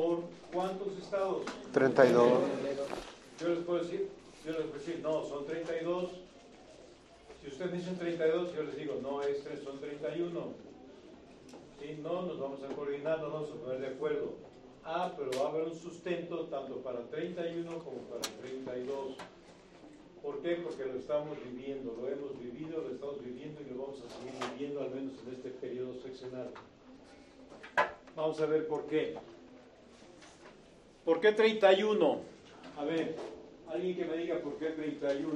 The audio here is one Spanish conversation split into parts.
¿Por cuántos estados? 32. Yo les puedo decir, yo les puedo decir, no, son 32. Si ustedes dicen 32, yo les digo, no, es tres, son 31. Si no, nos vamos a coordinar, nos vamos a poner de acuerdo. Ah, pero va a haber un sustento tanto para 31 como para 32. ¿Por qué? Porque lo estamos viviendo, lo hemos vivido, lo estamos viviendo y lo vamos a seguir viviendo al menos en este periodo seccional. Vamos a ver por qué. ¿Por qué 31? A ver, alguien que me diga por qué 31.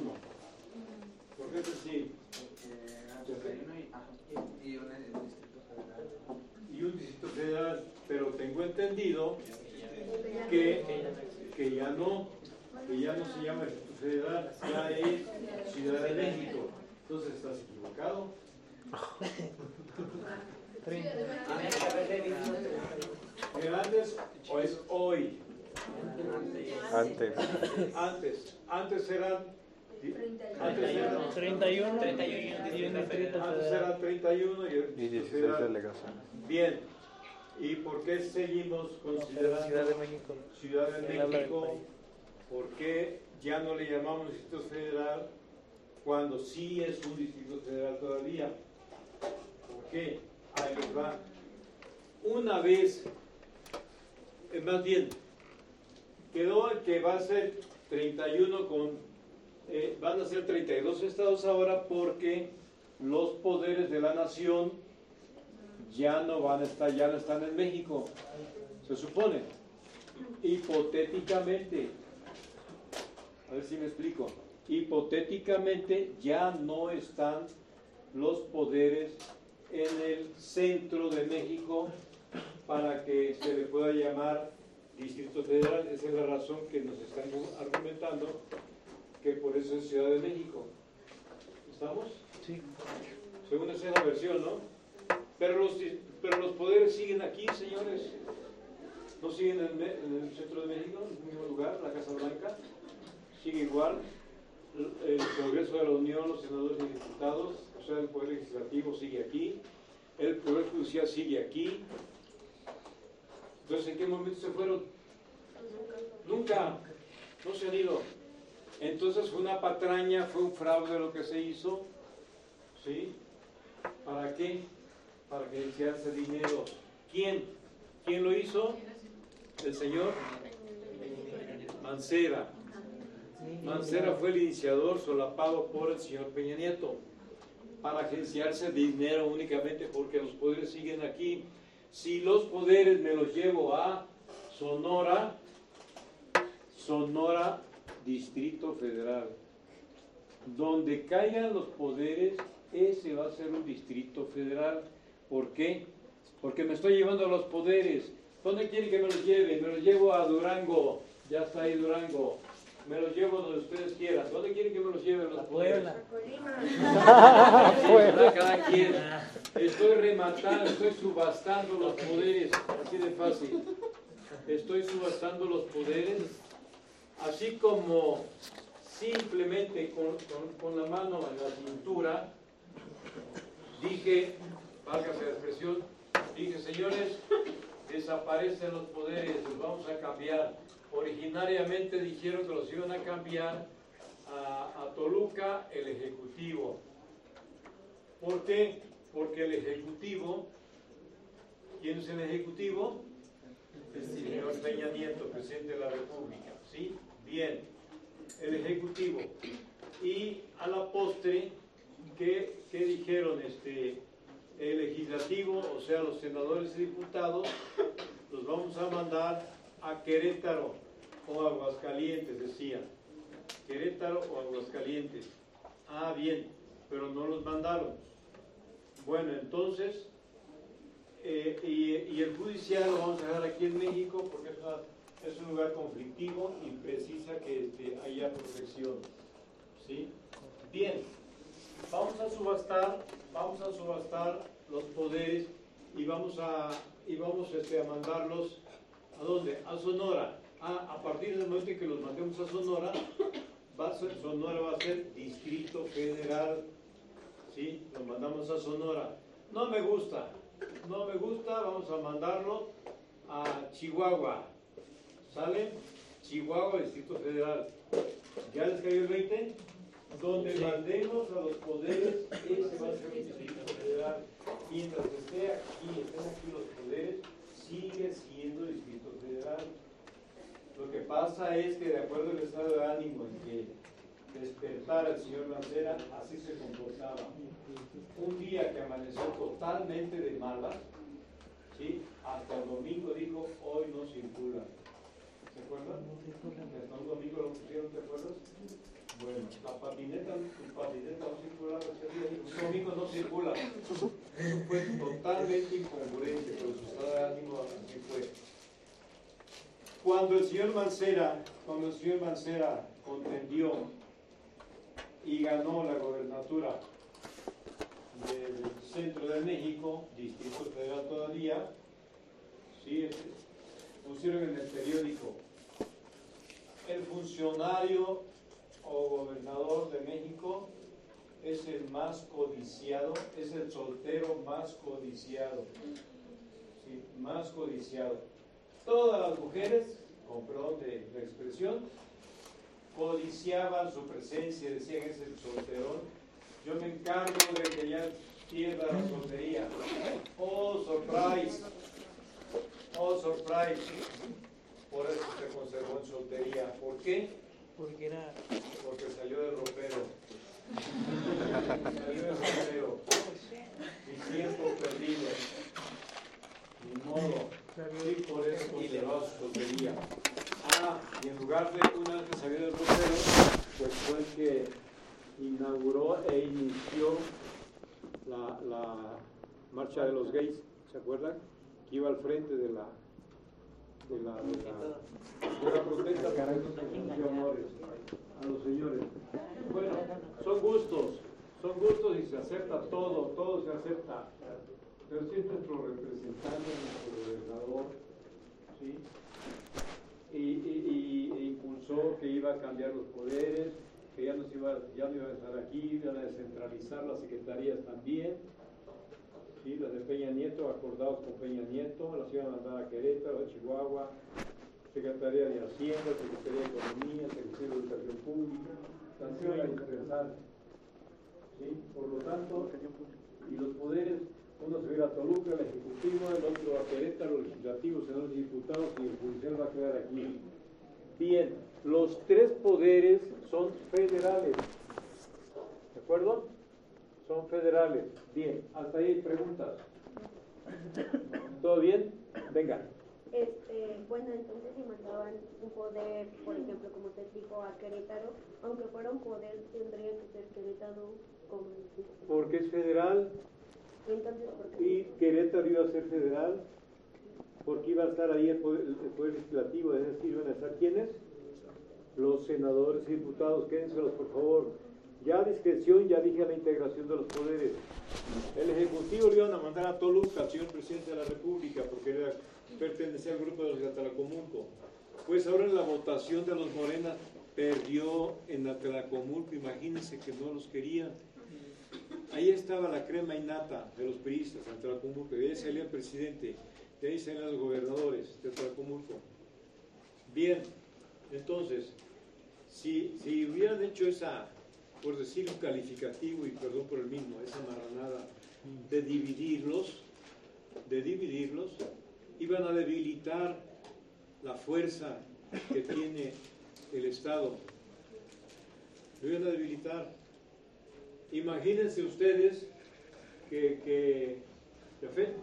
¿Por qué sí? y un distrito federal. Y un distrito federal, pero tengo entendido que, que ya no, que ya no se llama distrito federal, ya es Ciudad de México. Entonces estás equivocado. ¿Era antes o es hoy? Antes. Antes. Antes eran. Antes eran, 31. 31 y un distrito antes federal. eran 31 y el Y distrito 16 federal. delegaciones. Bien. ¿Y por qué seguimos considerando Ciudad de México. Ciudad de México? ¿Por qué ya no le llamamos Distrito Federal cuando sí es un Distrito Federal todavía? ¿Por qué? Ahí les va. Una vez, eh, más bien, quedó el que va a ser 31 con, eh, van a ser 32 estados ahora porque los poderes de la nación ya no van a estar, ya no están en México, se supone. Hipotéticamente, a ver si me explico, hipotéticamente ya no están los poderes en el centro de México para que se le pueda llamar Distrito Federal. Esa es la razón que nos están argumentando que por eso es Ciudad de México. ¿Estamos? Sí. Según esa es la versión, ¿no? Pero los, pero los poderes siguen aquí, señores. No siguen en el, en el centro de México, en el mismo lugar, la Casa Blanca. Sigue igual. El Congreso de la Unión, los senadores y diputados, o sea, el Poder Legislativo sigue aquí. El Poder Judicial sigue aquí. Entonces, ¿en qué momento se fueron? Nunca. No se han ido. Entonces fue una patraña, fue un fraude lo que se hizo. ¿Sí? ¿Para qué? Para que dinero. ¿Quién? ¿Quién lo hizo? El señor Mancera. Mancera fue el iniciador solapado por el señor Peña Nieto para agenciarse dinero únicamente porque los poderes siguen aquí. Si los poderes me los llevo a Sonora, Sonora Distrito Federal, donde caigan los poderes, ese va a ser un distrito federal. ¿Por qué? Porque me estoy llevando los poderes. ¿Dónde quieren que me los lleve? Me los llevo a Durango. Ya está ahí Durango. Me los llevo donde ustedes quieran. ¿Dónde quieren que me los lleve los La poderes? Puebla. Puebla. Cada quien. Estoy rematando, estoy subastando los poderes. Así de fácil. Estoy subastando los poderes. Así como simplemente con, la mano en la cintura, dije, válgase la expresión, dije, señores, desaparecen los poderes, los vamos a cambiar. Originariamente dijeron que los iban a cambiar a, a Toluca el Ejecutivo. ¿Por qué? Porque el Ejecutivo, ¿quién es el Ejecutivo? El señor Peña Nieto, presidente de la República. ¿Sí? Bien. El Ejecutivo. Y a la postre, ¿qué, qué dijeron? Este, el Legislativo, o sea, los senadores y diputados, los vamos a mandar a Querétaro o Aguascalientes, decían. Querétaro o Aguascalientes. Ah, bien, pero no los mandaron. Bueno, entonces, eh, y, y el judicial lo vamos a dejar aquí en México porque es, una- es un lugar conflictivo y precisa que este, haya protección. ¿Sí? Bien, vamos a subastar, vamos a subastar los poderes y vamos a, y vamos este, a mandarlos ¿a dónde? A Sonora. Ah, a partir del momento en que los mandemos a Sonora, Sonora va a ser Distrito Federal. ¿Sí? Lo mandamos a Sonora. No me gusta, no me gusta, vamos a mandarlo a Chihuahua. ¿Sale? Chihuahua, Distrito Federal. ¿Ya les cayó el 20? Donde mandemos a los poderes, ese va a ser el Distrito Federal. Mientras esté aquí, estén aquí los poderes, sigue siendo Distrito Federal. Lo que pasa es que de acuerdo al estado de ánimo en que despertara el señor Mancera, así se comportaba. Un día que amaneció totalmente de malas, ¿sí? hasta el domingo dijo, hoy no circula. ¿Se acuerdan? Hasta un domingo lo pusieron, ¿te acuerdas? Bueno, la patineta, tu patineta no día, un domingo no circula. Eso fue totalmente incongruente, pero su estado de ánimo así fue. Cuando el señor Mancera, cuando el señor Mancera contendió y ganó la gobernatura del centro de México, Distrito Federal todavía, sí, pusieron en el periódico, el funcionario o gobernador de México es el más codiciado, es el soltero más codiciado, sí, más codiciado. Todas las mujeres, con perdón de la expresión, codiciaban su presencia, decían es el solterón. Yo me encargo de que ya pierda la soltería. Oh, surprise. Oh, surprise. Por eso se conservó en soltería. ¿Por qué? Porque era. Porque salió del ropero. Salió del ropero. Mi tiempo perdido. Ni modo. Y por eso conservó su soltería. Ah, y en lugar de una vez que salió del ropero, pues fue el que inauguró e inició la, la marcha de los gays, ¿se acuerdan? Que iba al frente de la de la, de la, protesta amores a los señores. Bueno, son gustos, son gustos y se acepta todo, todo se acepta. Pero si es nuestro representante, nuestro gobernador, ¿sí? Y, y, y, impulsó que iba a cambiar los poderes, que ya no, se iba, ya no iba a estar aquí, iban a descentralizar las secretarías también, ¿sí? las de Peña Nieto, acordados con Peña Nieto, las iban a mandar a Querétaro, a Chihuahua, Secretaría de Hacienda, Secretaría de Economía, Secretaría de Educación Pública, sanción a indispensable. ¿sí? Por lo tanto, y los poderes, uno se va a Toluca, el Ejecutivo, el otro a Querétaro, el Legislativo, senadores y diputados, y el judicial va a quedar aquí. Bien, los tres poderes son federales. ¿De acuerdo? Son federales. Bien, hasta ahí hay preguntas. ¿Todo bien? Venga. Este, bueno, entonces si mandaban un poder, por ejemplo, como te dijo, a Querétaro, aunque fuera un poder, tendría que ser Querétaro como Porque es federal. Entonces, ¿por qué? Y Querétaro iba a ser federal. Porque iba a estar ahí el poder, el poder legislativo, es decir, iban a estar quiénes? Los senadores y diputados, quédenselos por favor. Ya a discreción, ya dije la integración de los poderes. El Ejecutivo le iban a mandar a Toluca, al señor presidente de la República, porque era, pertenecía al grupo de los de Atlacomulco. Pues ahora en la votación de los Morena perdió en Atlacomulco, imagínense que no los querían. Ahí estaba la crema innata de los periodistas en Atlacomulco, y ahí salía el presidente, de ahí salían los gobernadores de Atlacomulco. Bien, entonces, si, si hubieran hecho esa, por decir un calificativo, y perdón por el mismo, esa marranada, de dividirlos, de dividirlos, iban a debilitar la fuerza que tiene el Estado. Lo iban a debilitar. Imagínense ustedes que, que Jafet,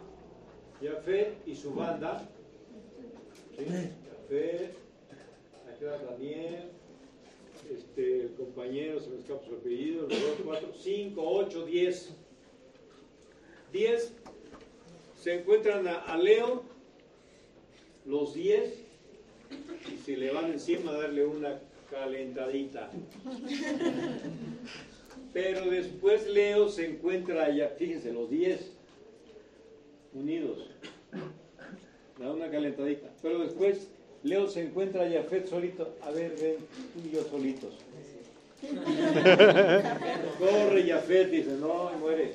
Jafet y su banda, ¿sí? Jafet, acá Daniel, este, el compañero, se me escapa su apellido, los dos, cuatro, cinco, ocho, diez. Diez se encuentran a, a Leo, los diez, y se le van encima a darle una calentadita. Pero después Leo se encuentra allá, fíjense, los diez unidos. Da una calentadita. Pero después Leo se encuentra a Jafet solito. A ver, ven, tú y yo solitos. Corre Jafet, dice, no, muere.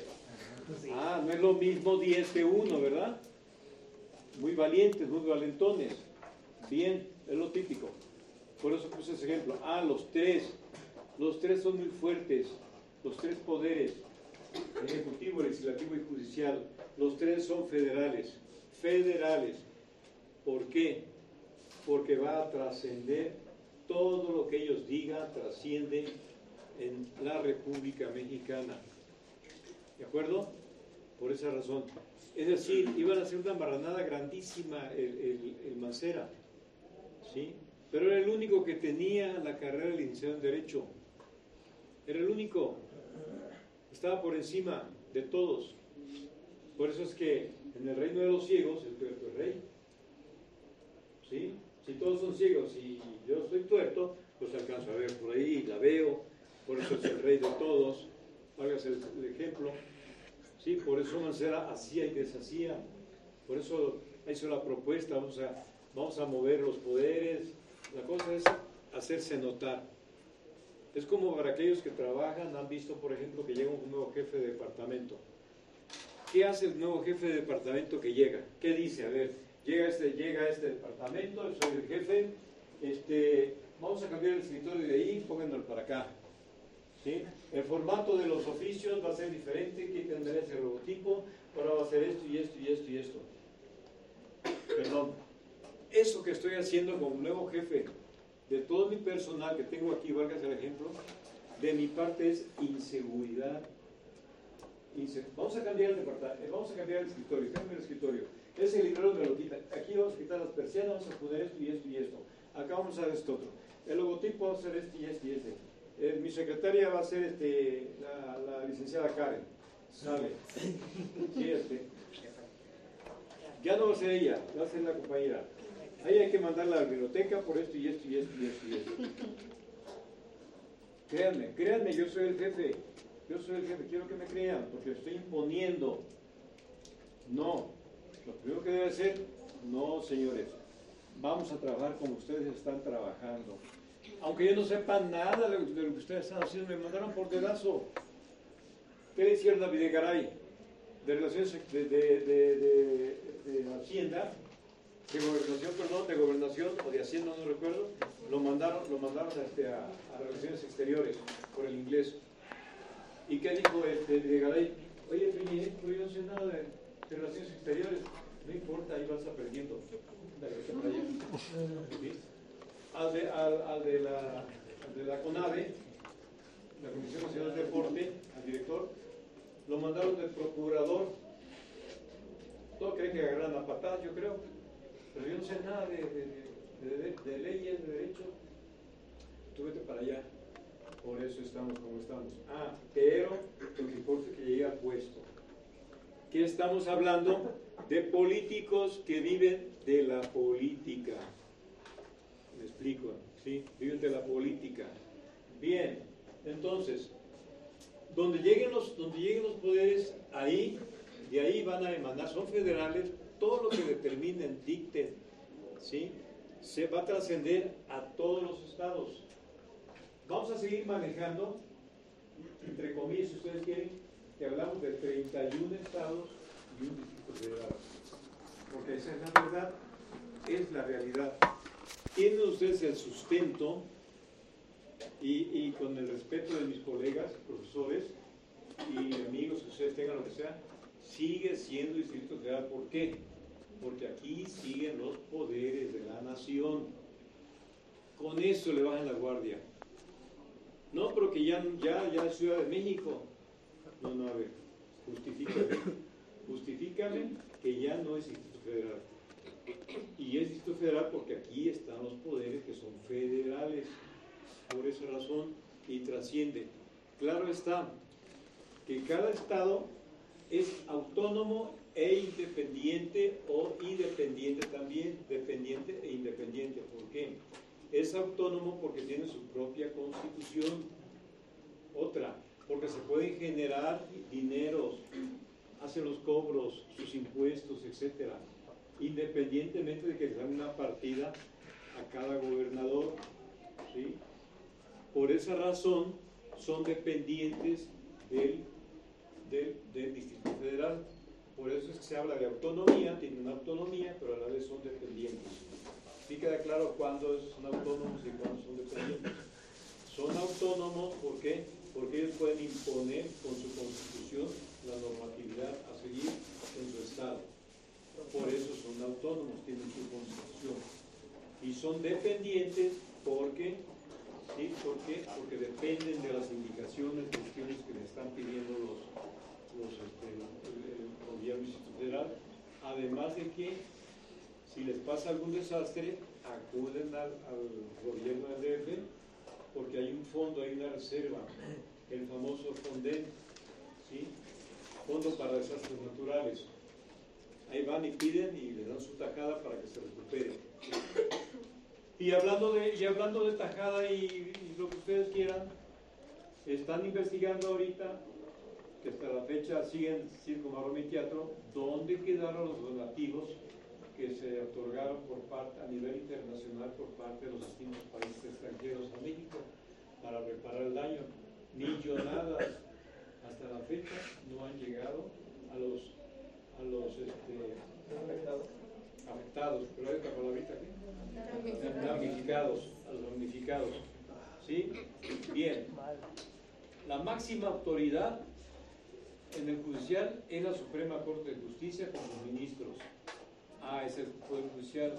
Ah, no es lo mismo 10 que 1, ¿verdad? Muy valientes, muy valentones. Bien, es lo típico. Por eso puse ese ejemplo. Ah, los tres. Los tres son muy fuertes. Los tres poderes, ejecutivo, legislativo y judicial. Los tres son federales. Federales. ¿Por qué? Porque va a trascender todo lo que ellos digan, trasciende en la República Mexicana. ¿De acuerdo? Por esa razón. Es decir, iban a hacer una marranada grandísima el, el, Mancera. ¿Sí? Pero era el único que tenía la carrera de licenciado en Derecho. Era el único. Estaba por encima de todos. Por eso es que en el reino de los ciegos, el tuerto es rey. ¿Sí? Si todos son ciegos y yo soy tuerto, pues alcanzo a ver por ahí, la veo, por eso es el rey de todos. Hágase el, el ejemplo. Sí, por eso Mancera hacía y deshacía. Por eso hizo la propuesta, vamos a, vamos a mover los poderes. La cosa es hacerse notar. Es como para aquellos que trabajan, han visto, por ejemplo, que llega un nuevo jefe de departamento. ¿Qué hace el nuevo jefe de departamento que llega? ¿Qué dice? A ver, llega este, llega este departamento, soy el jefe, este, vamos a cambiar el escritorio de ahí, pónganlo para acá. El formato de los oficios va a ser diferente, que tendrá ese logotipo, ahora va a ser esto y esto y esto y esto. Perdón. Eso que estoy haciendo como nuevo jefe de todo mi personal que tengo aquí, valga el ejemplo, de mi parte es inseguridad. vamos a cambiar el departamento, eh, vamos a cambiar el escritorio, cambio el escritorio. Ese librero me lo quita. Aquí vamos a quitar las persianas, vamos a poner esto y esto y esto. Acá vamos a hacer esto otro. El logotipo va a ser este y este y este. Eh, mi secretaria va a ser este, la, licenciada Karen. Sale. Sí, este. Ya no va a ser ella, va a ser la compañera. Ahí hay que mandarla a la biblioteca por esto y esto y esto y esto y esto. Créanme, créanme, yo soy el jefe. Yo soy el jefe, quiero que me crean, porque estoy imponiendo. No. Lo primero que debe ser, no, señores. Vamos a trabajar como ustedes están trabajando aunque yo no sepa nada de lo, que ustedes están haciendo, me mandaron por dedazo. ¿Qué le hicieron a Videgaray? De relaciones de, de, de, Hacienda, de gobernación, perdón, de gobernación o de Hacienda, no recuerdo, lo mandaron, lo mandaron este, a, Relaciones Exteriores por el inglés. ¿Y qué dijo este Videgaray? Oye, Fini, ¿eh? yo no sé nada de, Relaciones Exteriores. No importa, ahí vas aprendiendo. Dale, al de, la, de la CONADE, la Comisión Nacional de Deporte, al director, lo mandaron del procurador. Todos creen que agarran a patadas, yo creo, pero yo no sé nada de, de, leyes, de derecho. Tú vete para allá. Por eso estamos como estamos. Ah, pero lo que importa es que llegue al puesto. ¿Qué estamos hablando? De políticos que viven de la política explico, ¿sí? Viven de la política. Bien, entonces, donde lleguen los, donde lleguen los poderes, ahí, de ahí van a emanar, son federales, todo lo que determinen, dicten, ¿sí? Se va a trascender a todos los estados. Vamos a seguir manejando, entre comillas, si ustedes quieren, que hablamos de 31 estados y un distrito federal. Porque esa es la verdad, es la realidad tienen ustedes el sustento y, con el respeto de mis colegas, profesores y amigos que ustedes tengan lo que sea, sigue siendo Distrito Federal. ¿Por qué? Porque aquí siguen los poderes de la nación. Con eso le bajan la guardia. No, porque ya, ya, ya es Ciudad de México. No, no, a ver, justifícame. Justifícame que ya no es Distrito Federal. Y es Distrito Federal porque aquí están los poderes que son federales, por esa razón, y trasciende. Claro está que cada estado es autónomo e independiente o independiente también, dependiente e independiente. ¿Por qué? Es autónomo porque tiene su propia constitución. Otra, porque se pueden generar dineros, hacen los cobros, sus impuestos, etcétera independientemente de que le dan una partida a cada gobernador. Por esa razón son dependientes del, del, Distrito Federal. Por eso es que se habla de autonomía, tienen una autonomía, pero a la vez son dependientes. ¿Sí queda claro cuándo son autónomos y cuándo son dependientes? Son autónomos ¿por porque ellos pueden imponer con su constitución la normatividad a seguir en su estado. Por eso son autónomos, tienen su constitución. Y son dependientes porque ¿Sí? ¿Por? Porque dependen de las indicaciones, cuestiones que le están pidiendo los, los este, el, gobierno federal. Además de que si les pasa algún desastre, acuden al, al gobierno del DF porque hay un fondo, hay una reserva, el famoso FONDEN, ¿sí? Fondo para Desastres Naturales. Ahí van y piden y le dan su tajada para que se recupere. Y hablando de, y hablando de tajada y, lo que ustedes quieran, están investigando ahorita, que hasta la fecha siguen Circo Marrón y Teatro, dónde quedaron los donativos que se otorgaron por parte, a nivel internacional por parte de los distintos países extranjeros a México para reparar el daño. Millonadas hasta la fecha no han llegado a los, a los este, afectados, pero hay otra palabrita aquí, damnificados, a los damnificados. ¿Sí? Bien. La máxima autoridad en el judicial es la Suprema Corte de Justicia con sus ministros. Ah, es el Poder Judicial.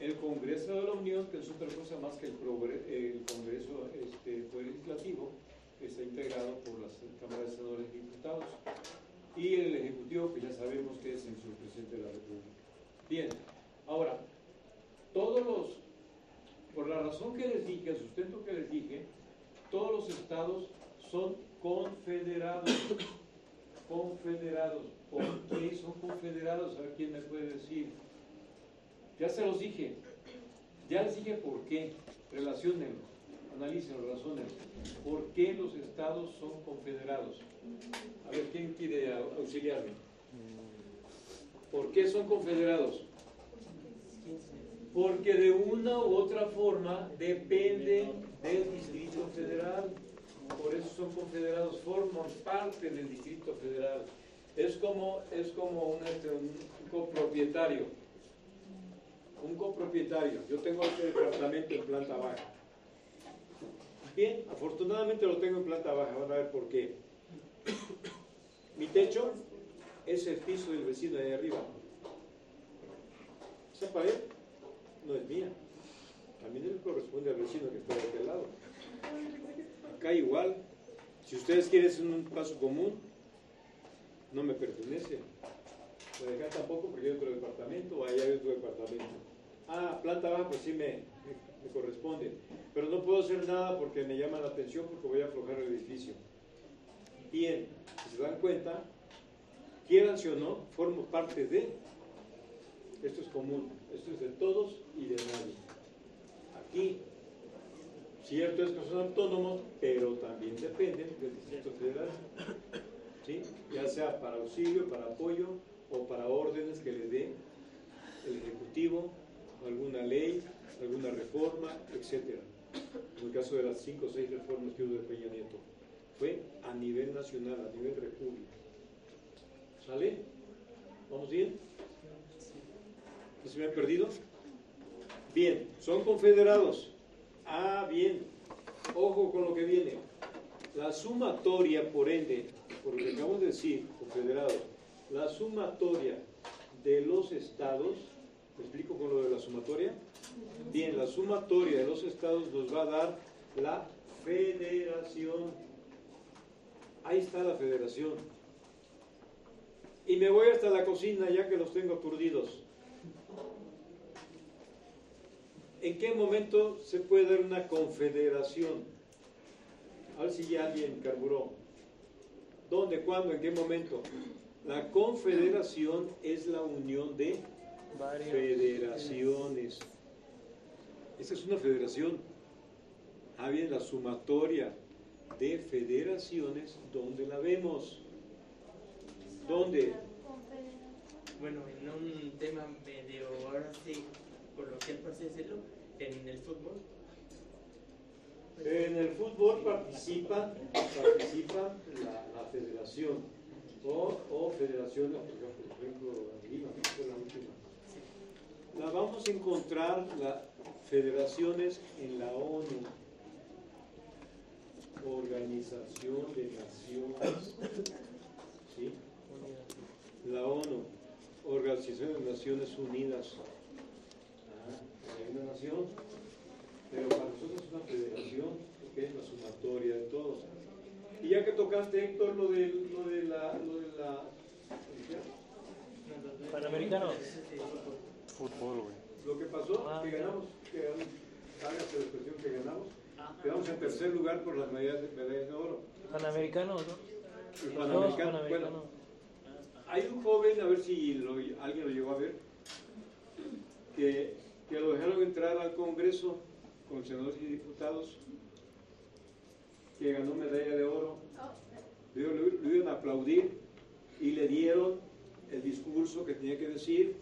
El Congreso de la Unión, que es otra cosa más que el, Congreso este, Poder Legislativo, que está integrado por las cámaras de senadores y diputados. Y el Ejecutivo, que ya sabemos que es su presidente de la República. Bien, ahora, todos los, por la razón que les dije, el sustento que les dije, todos los estados son confederados. Confederados. ¿Por qué son confederados? A ver quién me puede decir. Ya se los dije. Ya les dije por qué. Relaciónenlo, analícenlo, razónenlo. ¿Por qué los estados son confederados? A ver, ¿quién quiere auxiliarme? ¿Por qué son confederados? Porque de una u otra forma dependen del Distrito Federal. Por eso son confederados, forman parte del Distrito Federal. Es como, es como un, este, un copropietario. Un copropietario. Yo tengo este departamento en planta baja. Bien, afortunadamente lo tengo en planta baja. Van a ver por qué. Mi techo es el piso del vecino de arriba. Esa pared no es mía. También le corresponde al vecino que está de aquel lado. Acá igual. Si ustedes quieren hacer un paso común, no me pertenece. De acá tampoco porque hay otro departamento o allá hay otro departamento. Ah, planta baja, pues sí me, me, me corresponde. Pero no puedo hacer nada porque me llama la atención porque voy a aflojar el edificio. Bien, si se dan cuenta, quieran o no, formo parte de. Esto es común, esto es de todos y de nadie. Aquí, cierto es que son autónomos, pero también dependen del Distrito Federal. ¿Sí? Ya sea para auxilio, para apoyo o para órdenes que le dé el Ejecutivo, alguna ley, alguna reforma, etc. En el caso de las cinco o seis reformas que hubo de Peña Nieto, fue a nivel nacional, a nivel república. ¿Sale? ¿Vamos bien? ¿No se me han perdido? Bien, son confederados. Ah, bien. Ojo con lo que viene. La sumatoria, por ende, por lo que acabamos de decir, confederados, la sumatoria de los estados, ¿me explico con lo de la sumatoria? Bien, la sumatoria de los estados nos va a dar la federación. Ahí está la federación. Y me voy hasta la cocina ya que los tengo aturdidos. ¿En qué momento se puede dar una confederación? A ver si ya alguien carburó. ¿Dónde, cuándo, en qué momento? La confederación es la unión de federaciones. Esa es una federación. Ah, bien, la sumatoria de federaciones, ¿dónde la vemos? ¿Dónde? Bueno, en un tema medio, ahora sí, coloquial, por así decirlo, en el fútbol. En el fútbol participa, participa la, la federación. O, o federaciones, por ejemplo, la última. La vamos a encontrar las federaciones en la ONU, Organización de Naciones. ¿Sí? La ONU, Organización de Naciones Unidas. Ah, hay una nación, pero para nosotros es una federación, porque es la sumatoria de todos. Y ya que tocaste, Héctor, lo de, lo de la... Lo de la Panamericanos. Fútbol, güey. lo que pasó, Ah, que ganamos, que ganamos, hágase la expresión que ganamos, quedamos en tercer lugar por las medallas, de oro. Panamericanos, ¿no? El Panamericano, bueno, hay un joven, a ver si lo- alguien lo llegó a ver, que, que lo dejaron entrar al Congreso con senadores y diputados, que ganó medalla de oro. Lo, lo- lo iban a aplaudir y le dieron el discurso que tenía que decir,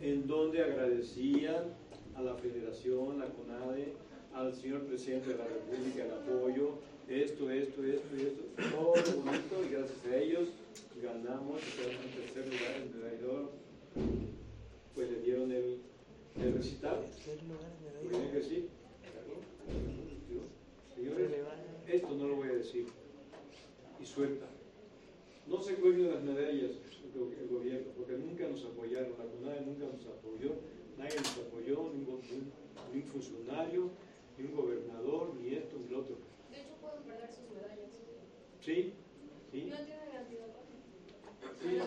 en donde agradecían a la Federación, la CONADE, al señor presidente de la República el apoyo, esto, esto, esto y esto, todo bonito, y gracias a ellos ganamos quedamos en tercer lugar en medalla. Pues le dieron el, el recital, tenía que decir. Señores, esto no lo voy a decir. Y suelta. No se cuelguen las medallas el go- el gobierno, porque nunca nos apoyaron, la CONADE nunca nos apoyó, nadie nos apoyó, ni un, go- ni un- ni un funcionario, ni un gobernador, ni esto, ni lo otro. De hecho, pueden perder sus medallas. ¿Sí? ¿Sí? No tienen. Sí.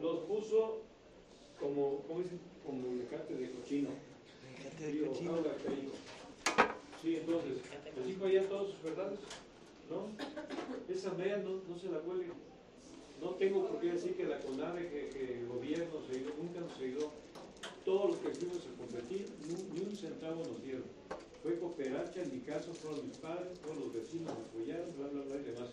Los puso como, ¿cómo dicen? Como mecate de cochino. Mecate de cochino. Sí, entonces, les dijo ya todas sus verdades, ¿no? Esa medalla no, no se la cuelguen. No tengo por qué decir que la CONAVE, que, que el gobierno se ayudó, nunca nos ayudó. Todos los que fuimos a competir, ni, ni un centavo nos dieron. Fue mi caso fueron mis padres, todos los vecinos me apoyaron, bla, bla, bla y demás.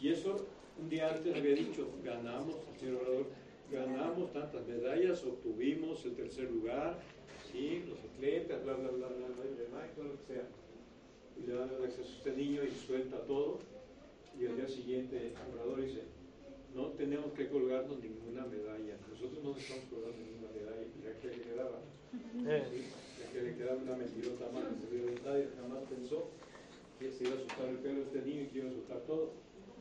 Y eso, un día antes había dicho, ganamos, señor orador, ganamos tantas medallas, obtuvimos el tercer lugar, sí, los atletas, bla, bla, bla, bla, bla, y demás, y todo lo que sea. Y le dan el acceso a este niño y suelta todo. Y al día siguiente el orador dice, no tenemos que colgarnos ninguna medalla. Nosotros no nos estamos colgando ninguna medalla. Ya que le ya que le quedaba una mentirota más que jamás pensó que se iba a soltar el pelo a este niño y que iba a soltar todo.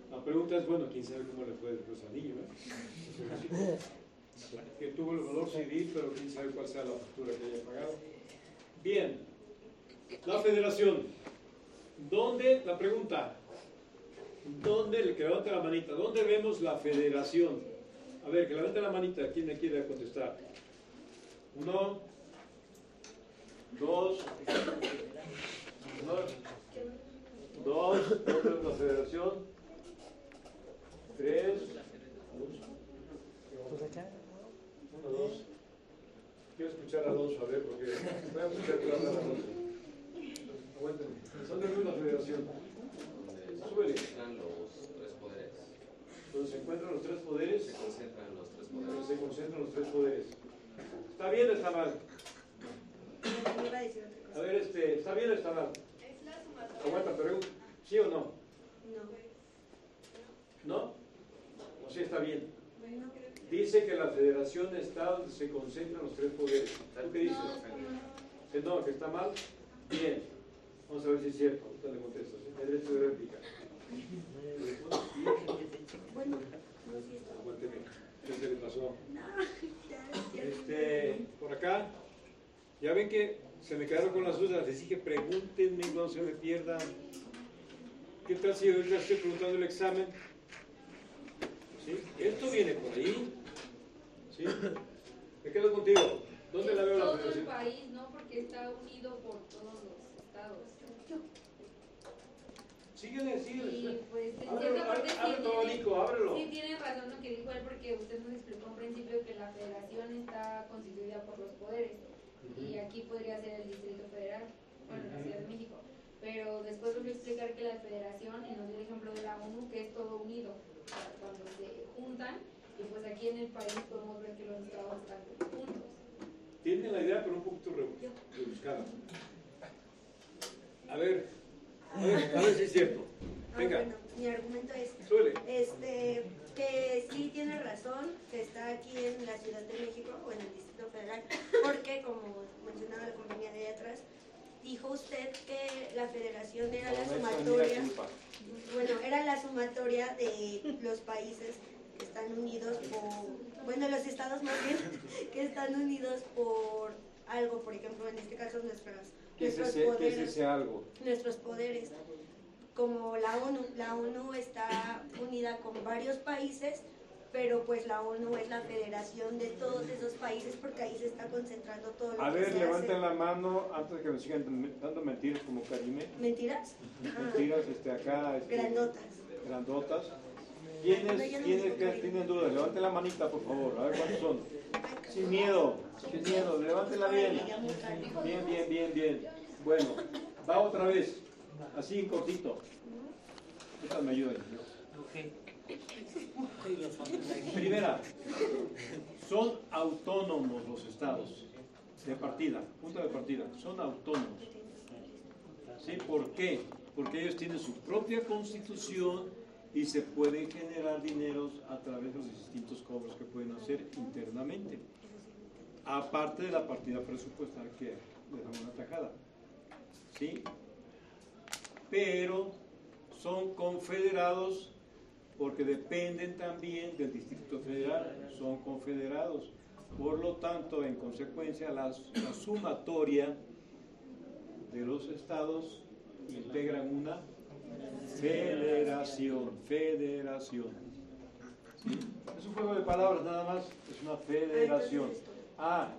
La pregunta es, bueno, quién sabe cómo le fue después al niño, ¿eh? Que tuvo el valor civil, pero quién sabe cuál sea la factura que haya pagado. Bien, la federación. ¿Dónde? La pregunta. ¿Dónde? Que levante la manita. ¿Dónde vemos la federación? A ver, que levante la manita. ¿Quién me quiere contestar? Uno, dos, dos, ¿dónde es la federación? Tres, uno, dos. Quiero escuchar a Alonso, a ver, porque voy a escuchar que habla Alonso. Aguántenme. ¿Dónde vemos la federación? Súbele. Donde se encuentran los tres poderes, Se concentran los tres donde poderes. se concentran los tres poderes. ¿Está bien o está mal? Me iba a decir otra A cosa. ver, este, ¿está bien o está mal? Es la sumatoria. Aguanta, pero ¿sí o no? No. ¿No? ¿O sí está bien? Bueno, Dice que la federación está donde se concentran los tres poderes. ¿Tú qué dices? Que no, que está mal. Bien. Vamos a ver si es cierto. Ahorita le contestas. ¿eh? Derecho de réplica. bueno, no cierto. Aguánteme. ¿Qué se le pasó? No, ya, ya. Este, por acá. Ya ven que se me quedaron con las dudas. Les dije, pregúntenme, no se me pierdan. ¿Qué tal si ahorita estoy preguntando el examen? ¿Sí? Esto viene por ahí. ¿Sí? Me quedo contigo. ¿Dónde la veo la Todo el país, ¿no? Porque está unido por todos los estados. Síguele, Y síguele. pues en Ábrelo, cierta parte sí tiene, ábrelo. sí tiene razón lo que dijo él porque usted nos explicó al principio que la federación está constituida por los poderes y aquí podría ser el Distrito Federal, bueno, la Ciudad de México. Pero después volvió a explicar que la federación, y nos dio el ejemplo de la ONU, que es todo unido, cuando se juntan, y pues aquí en el país podemos ver que los estados están juntos. Tienen la idea, pero un poquito re- rebuscada. A ver, a ver, a ver si es cierto. Ah, Venga, bueno, mi argumento es Suele. este, que sí tiene razón, que está aquí en la Ciudad de México o en el Distrito Federal, porque como mencionaba la compañía de atrás, dijo usted que la federación era la sumatoria, bueno, era la sumatoria de los países que están unidos por, bueno, los estados más bien, que están unidos por algo, por ejemplo, en este caso nuestras, ¿Qué es, nuestros ese, poderes ese algo? nuestros poderes, como la ONU. La ONU está unida con varios países, pero pues la ONU es la federación de todos esos países porque ahí se está concentrando todo lo A que ver, se levanten hace. la mano antes de que me sigan dando mentiras como Karime. ¿Mentiras? Mentiras este, acá. Este, grandotas. Grandotas. ¿Quiénes, ¿quiénes que tienen dudas? Levanten la manita, por favor. A ver cuántos son. Sin miedo, sin miedo. Levántenla bien. Bien, bien, bien, bien. Bueno, va otra vez. Así, en cortito. Esta me ayuda. Primera, son autónomos los estados de partida, punto de partida, son autónomos. ¿Sí? ¿Por qué? Porque ellos tienen su propia constitución y se pueden generar dineros a través de los distintos cobros que pueden hacer internamente. Aparte de la partida presupuestal que les damos una tajada. ¿Sí? Pero son confederados porque dependen también del Distrito Federal, son confederados. Por lo tanto, en consecuencia, la, la sumatoria de los estados integran una federación, federación. ¿Sí? Es un juego de palabras nada más, es una federación. Ah,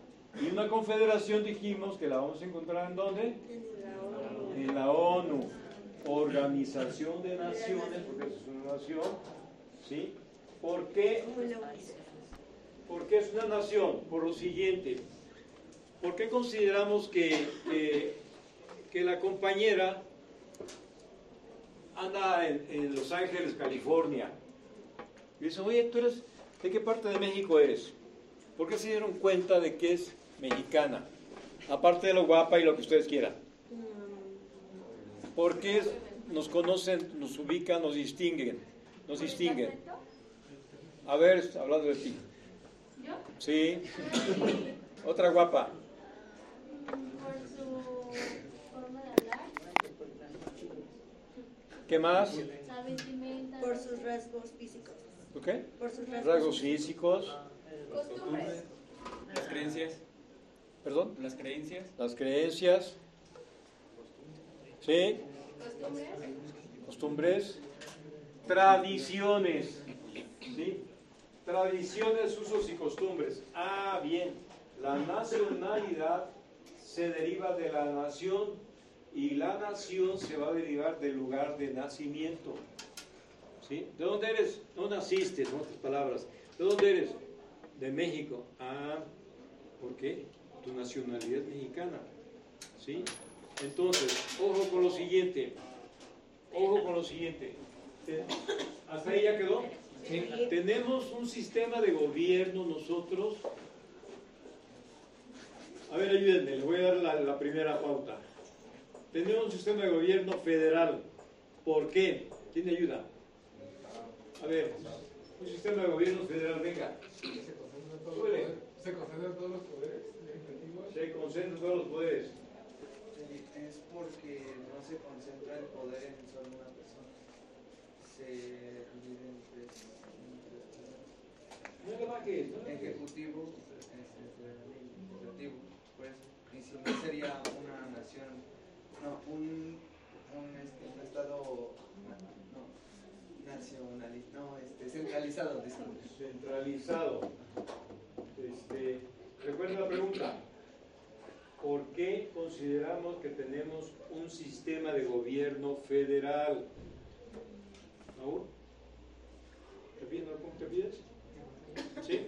y una confederación dijimos que la vamos a encontrar en dónde? En la ONU, Organización de Naciones, porque es una ¿sí? ¿Por qué? Como lo dice. ¿Por qué es una nación? Por lo siguiente. ¿Por qué consideramos que, que, la compañera anda en, Los Ángeles, California? Y dicen, oye, ¿tú eres, de qué parte de México eres? ¿Por qué se dieron cuenta de que es mexicana? Aparte de lo guapa y lo que ustedes quieran. ¿Por qué nos conocen, nos ubican, nos distinguen? Nos distinguen. A ver, hablando de ti. ¿Yo? Sí. Otra guapa. Por su forma de hablar, ¿Qué más? la vestimenta, Por sus rasgos físicos. ¿Ok? Por sus rasgos, Rasgos físicos. costumbres, Las creencias. Perdón. Las creencias. Las creencias. Sí. Costumbres. Tradiciones. ¿Sí? Tradiciones, usos y costumbres. Ah, bien. La nacionalidad se deriva de la nación y la nación se va a derivar del lugar de nacimiento. ¿Sí? ¿De dónde eres? No naciste, en otras palabras. ¿De dónde eres? De México. Ah, ¿por qué? Tu nacionalidad es mexicana. ¿Sí? Entonces, ojo con lo siguiente. Ojo con lo siguiente. Te- ¿Hasta ahí ya quedó? Tenemos un sistema de gobierno nosotros. A ver, ayúdenme, les voy a dar la, la primera pauta. Tenemos un sistema de gobierno federal. ¿Por qué? ¿Quién me ayuda? A ver, un sistema de gobierno federal, venga. ¿Se concentran todos los poderes? Se concentran todos los poderes. Porque no se concentra el poder en solo una persona. Se divide en tres. Ejecutivo, este, legislativo, pues, y si no sería una nación, no, un, un, este, un estado, no, nacional, no, este, centralizado, disculpe. centralizado. Este, Recuerda la pregunta. ¿Por qué consideramos que tenemos un sistema de gobierno federal? ¿Raúl? ¿Te pides? ¿Cómo te pides? ¿Sí?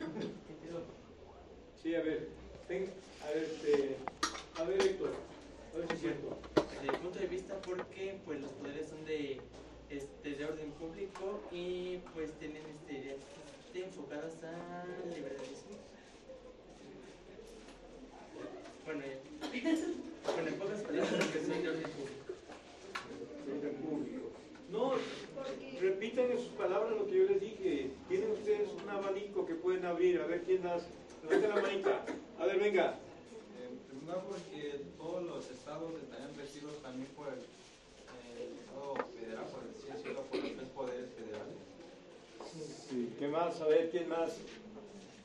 Sí, a ver. A ver, este, a ver Héctor, a ver si cierto. Desde mi punto de vista, porque pues los poderes son de, este, de orden público y pues tienen este, enfocadas al liberalismo. Bueno, ya. Bueno, en pocas palabras, que de público. No, lo que yo les dije. Tienen ustedes un abanico que pueden abrir. A ver quién más. Levanta la manita. A ver, venga. En primer lugar, porque todos los estados estarían regidos también por el, el Estado federal, por el sí, cielo, por los tres poderes federales. Sí, ¿Qué más? A ver, ¿quién más?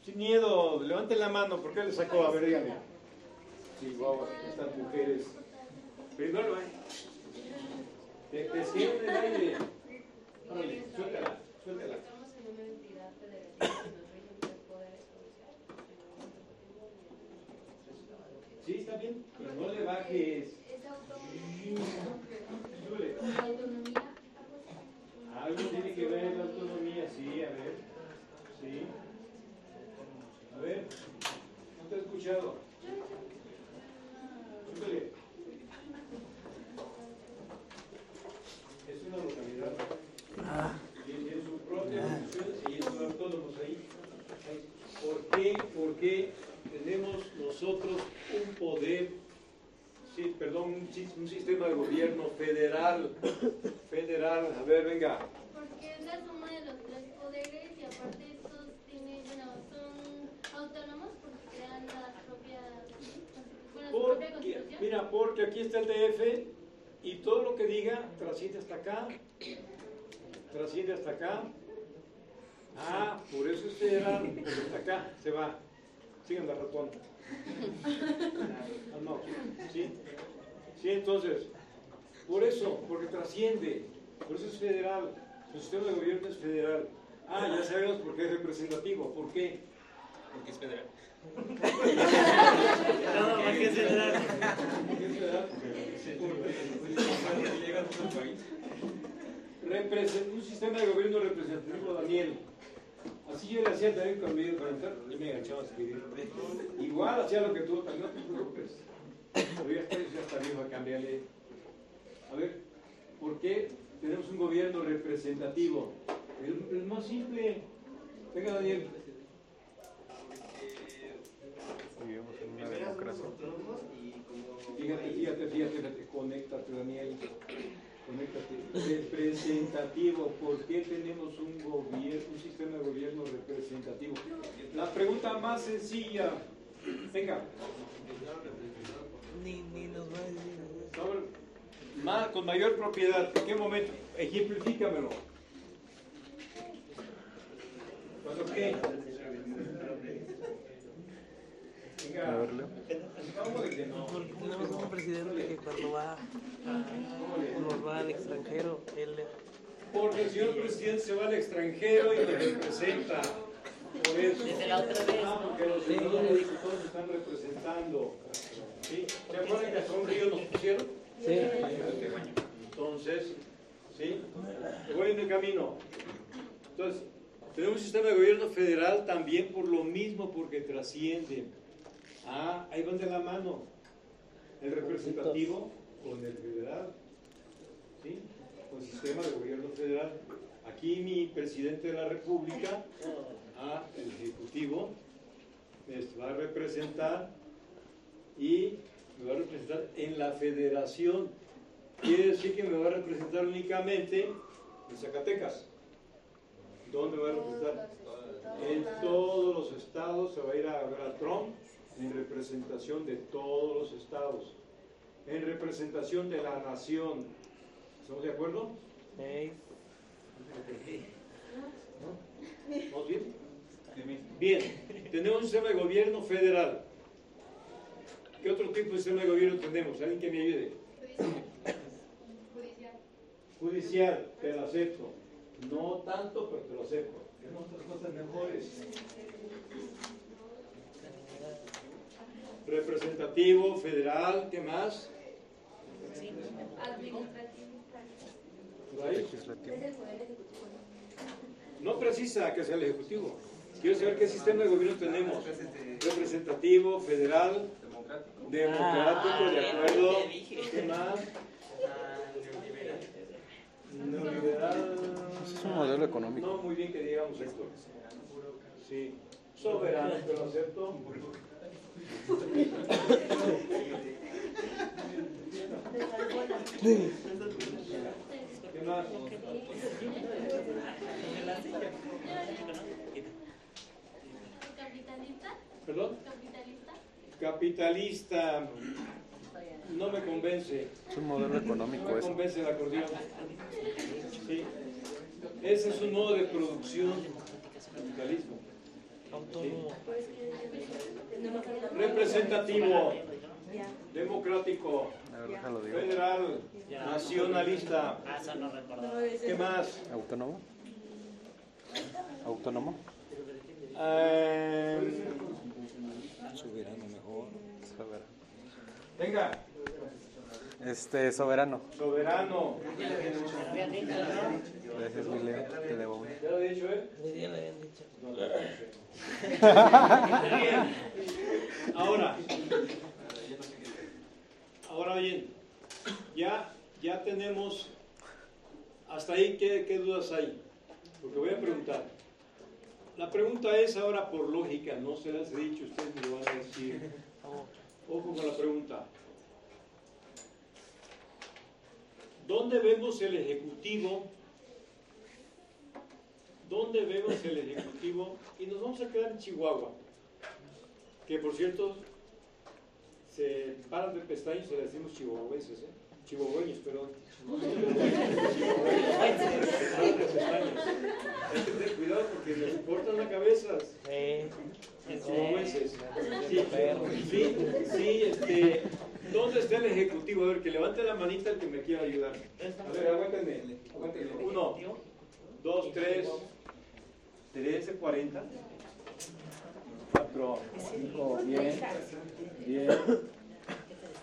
Sin miedo, levanten la mano. ¿Por qué le sacó? A ver, dígame. Guau, estas mujeres. Primero, ¿eh? Te, te sienten el aire. Órale, suéltala, suéltala. En Sí, está bien, pero no le bajes. Es autonomía. Algo tiene que ver la autonomía, sí, a ver. Sí. A ver, no te he escuchado. Súbele. Es una localidad. Y en su propia función, y son autónomos ahí. ¿Por qué? Porque tenemos nosotros un poder, sí, perdón, un, sis- un sistema de gobierno federal, federal, a ver, venga, Porque es la suma de los tres poderes y aparte estos tienen, bueno, son autónomos porque crean la propia, bueno, propia constitución. mira, porque aquí está el DF y todo lo que diga trasciende hasta acá, trasciende hasta acá. Ah, por eso es federal, porque hasta acá se va. Sigan la ratón. Ah, no, sí. Sí, entonces, por eso, porque trasciende, por eso es federal. El sistema de gobierno es federal. Ah, ya sabemos por qué es representativo. ¿Por qué? Porque es federal. No, ¿para qué es federal? ¿Por qué es federal? Un sistema de gobierno representativo, Daniel. Así yo le hacía también con mi comentar y me agachaba a escribir. Igual hacía lo que tú, también no te preocupes. Pero ya está, ya está viejo a cambiarle. A ver, ¿por qué tenemos un gobierno representativo? Es, es más simple. Venga, Daniel. Vivimos en una democracia. Fíjate, fíjate, fíjate, fíjate, conéctate, Daniel. Representativo. ¿Por qué tenemos un gobierno, un sistema de gobierno representativo? La pregunta más sencilla. Venga. Ni, ni nos va a decir. Sobre- más, con mayor propiedad. ¿En qué momento? Ejemplifícamelo. ¿Cuándo qué? A ver, Leo. ¿Cómo de que no? Porque tenemos un presidente que cuando va, a- nos va al extranjero, él Porque el señor presidente se va al extranjero y lo representa. Por eso. Desde la otra vez, Ah, porque los Sí. señores diputados están representando. ¿Sí? ¿Se acuerdan que hasta un río nos pusieron? Sí. Entonces, ¿sí? Voy en el camino. Entonces, tenemos un sistema de gobierno federal también por lo mismo, porque trasciende. Ah, ahí van de la mano. El representativo con el federal. ¿Sí? Con el sistema de gobierno federal. Aquí mi presidente de la República, ah, el Ejecutivo, me va a representar y me va a representar en la federación. Quiere decir que me va a representar únicamente en Zacatecas. ¿Dónde me va a representar? En todos los estados se va a ir a ver a Trump en representación de todos los estados, en representación de la nación. ¿Estamos de acuerdo? Ey. ¿Vamos bien? Bien, tenemos un sistema de gobierno federal. ¿Qué otro tipo de sistema de gobierno tenemos? ¿Alguien que me ayude? Judicial. Judicial, te lo acepto. No tanto, pero te lo acepto. Tenemos otras cosas mejores. Representativo, federal, ¿qué más? Legislativo. No precisa que sea el Ejecutivo. Quiero saber qué sistema de gobierno tenemos. Representativo, federal, Democrático. democrático, de acuerdo. ¿Qué más? Neoliberal. Es un modelo económico. No, muy bien que digamos esto. Sí. Soberano, te lo acepto. ¿Capitalista? ¿Perdón? ¿Capitalista? Capitalista. No me convence. Es un modelo económico No me convence el acordeón. Sí. Ese es un modo de producción capitalismo. Autónomo. Representativo, democrático, federal, nacionalista. Ah. ¿Qué más? ¿Autónomo? ¿Autónomo? Eh, Soberano mejor. Venga, Este, soberano. soberano. Gracias, mi Leo. Te debo una. ¿Ya lo he dicho, eh? Ya le habían dicho. Bien. Ahora, ahora bien, ya, ya tenemos, hasta ahí, ¿qué, qué dudas hay? Porque voy a preguntar. La pregunta es ahora por lógica, no se las he dicho, ustedes me lo van a decir. Ojo con la pregunta. ¿Dónde vemos el Ejecutivo? ¿Dónde vemos el Ejecutivo? Y nos vamos a quedar en Chihuahua, que por cierto se paran de pestañas y le decimos chihuahuenses, ¿eh? Chihuahueños, perdón. Paran de pestañas. Hay que tener cuidado porque nos cortan la cabeza. Chihuahuenses. Sí, sí, sí, este, ¿dónde está el ejecutivo? A ver, que levante la manita el que me quiera ayudar. A ver, aguántenme, aguántenme. Uno, dos, tres, tres de cuarenta. Cuatro, cinco, bien, bien.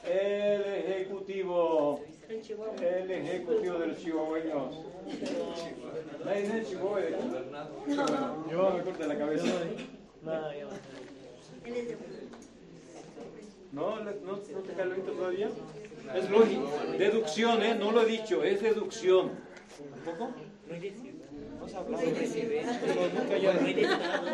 El ejecutivo, el ejecutivo de los chihuahueños. Nadie es de Chihuahua. Yo me corta la cabeza. No, ya va. ¿No? ¿No, no te cae el viento todavía? Es lógico. Deducción, ¿eh? No lo he dicho, es deducción. ¿Un poco? Vamos a hablar de presidente. Nunca ya